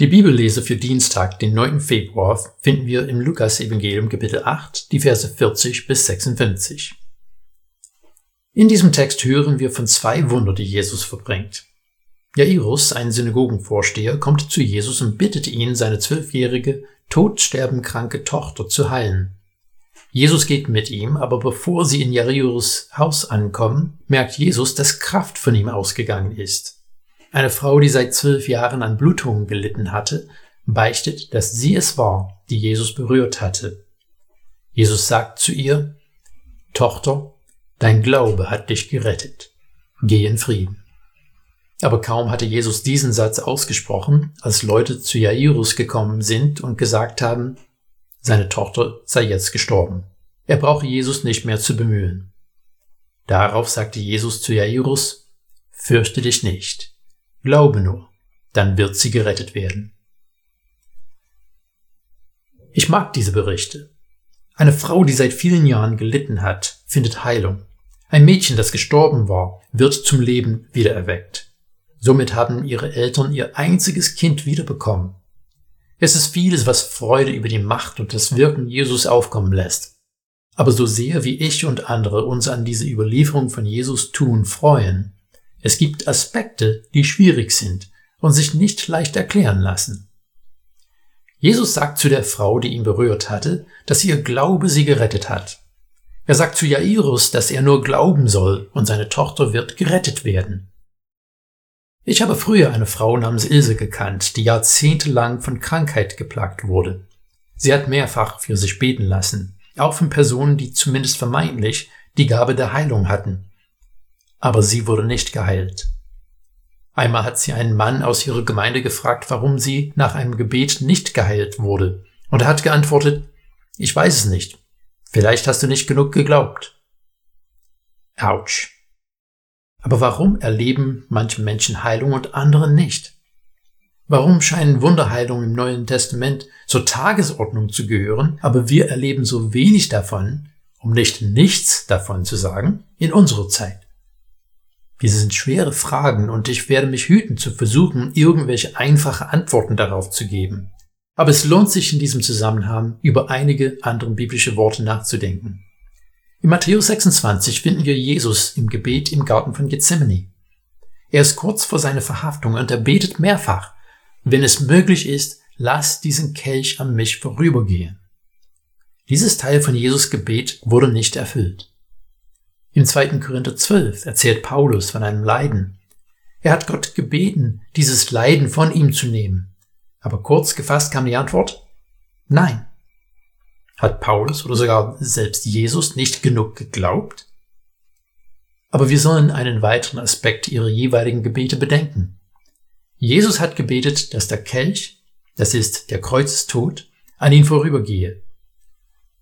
Die Bibellese für Dienstag, den 9. Februar, finden wir im Lukas-Evangelium Kapitel 8, die Verse 40 bis 56. In diesem Text hören wir von zwei Wunder, die Jesus verbringt. Jairus, ein Synagogenvorsteher, kommt zu Jesus und bittet ihn, seine zwölfjährige, todsterbenkranke Tochter zu heilen. Jesus geht mit ihm, aber bevor sie in Jairus Haus ankommen, merkt Jesus, dass Kraft von ihm ausgegangen ist. Eine Frau, die seit zwölf Jahren an Blutungen gelitten hatte, beichtet, dass sie es war, die Jesus berührt hatte. Jesus sagt zu ihr, Tochter, dein Glaube hat dich gerettet. Geh in Frieden. Aber kaum hatte Jesus diesen Satz ausgesprochen, als Leute zu Jairus gekommen sind und gesagt haben, seine Tochter sei jetzt gestorben. Er brauche Jesus nicht mehr zu bemühen. Darauf sagte Jesus zu Jairus, Fürchte dich nicht, Glaube nur, dann wird sie gerettet werden. Ich mag diese Berichte. Eine Frau, die seit vielen Jahren gelitten hat, findet Heilung. Ein Mädchen, das gestorben war, wird zum Leben wiedererweckt. Somit haben ihre Eltern ihr einziges Kind wiederbekommen. Es ist vieles, was Freude über die Macht und das Wirken Jesus aufkommen lässt. Aber so sehr wie ich und andere uns an diese Überlieferung von Jesus tun freuen, es gibt Aspekte, die schwierig sind und sich nicht leicht erklären lassen. Jesus sagt zu der Frau, die ihn berührt hatte, dass ihr Glaube sie gerettet hat. Er sagt zu Jairus, dass er nur glauben soll und seine Tochter wird gerettet werden. Ich habe früher eine Frau namens Ilse gekannt, die jahrzehntelang von Krankheit geplagt wurde. Sie hat mehrfach für sich beten lassen, auch von Personen, die zumindest vermeintlich die Gabe der Heilung hatten aber sie wurde nicht geheilt. Einmal hat sie einen Mann aus ihrer Gemeinde gefragt, warum sie nach einem Gebet nicht geheilt wurde, und er hat geantwortet, ich weiß es nicht, vielleicht hast du nicht genug geglaubt. Autsch. Aber warum erleben manche Menschen Heilung und andere nicht? Warum scheinen Wunderheilungen im Neuen Testament zur Tagesordnung zu gehören, aber wir erleben so wenig davon, um nicht nichts davon zu sagen, in unserer Zeit? Diese sind schwere Fragen und ich werde mich hüten zu versuchen, irgendwelche einfache Antworten darauf zu geben. Aber es lohnt sich in diesem Zusammenhang über einige andere biblische Worte nachzudenken. In Matthäus 26 finden wir Jesus im Gebet im Garten von Gethsemane. Er ist kurz vor seiner Verhaftung und er betet mehrfach, wenn es möglich ist, lass diesen Kelch an mich vorübergehen. Dieses Teil von Jesus Gebet wurde nicht erfüllt. Im 2. Korinther 12 erzählt Paulus von einem Leiden. Er hat Gott gebeten, dieses Leiden von ihm zu nehmen. Aber kurz gefasst kam die Antwort, nein. Hat Paulus oder sogar selbst Jesus nicht genug geglaubt? Aber wir sollen einen weiteren Aspekt ihrer jeweiligen Gebete bedenken. Jesus hat gebetet, dass der Kelch, das ist der Kreuzestod, an ihn vorübergehe.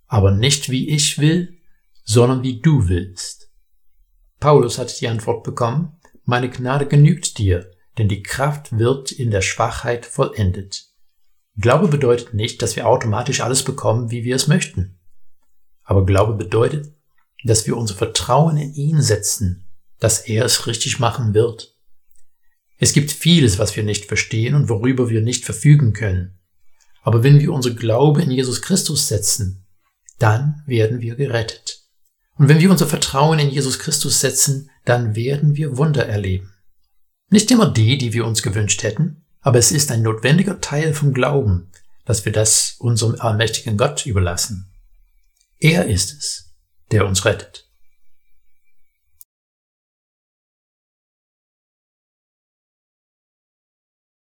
Aber nicht wie ich will, sondern wie du willst. Paulus hat die Antwort bekommen, meine Gnade genügt dir, denn die Kraft wird in der Schwachheit vollendet. Glaube bedeutet nicht, dass wir automatisch alles bekommen, wie wir es möchten. Aber Glaube bedeutet, dass wir unser Vertrauen in ihn setzen, dass er es richtig machen wird. Es gibt vieles, was wir nicht verstehen und worüber wir nicht verfügen können. Aber wenn wir unsere Glaube in Jesus Christus setzen, dann werden wir gerettet. Und wenn wir unser Vertrauen in Jesus Christus setzen, dann werden wir Wunder erleben. Nicht immer die, die wir uns gewünscht hätten, aber es ist ein notwendiger Teil vom Glauben, dass wir das unserem allmächtigen Gott überlassen. Er ist es, der uns rettet.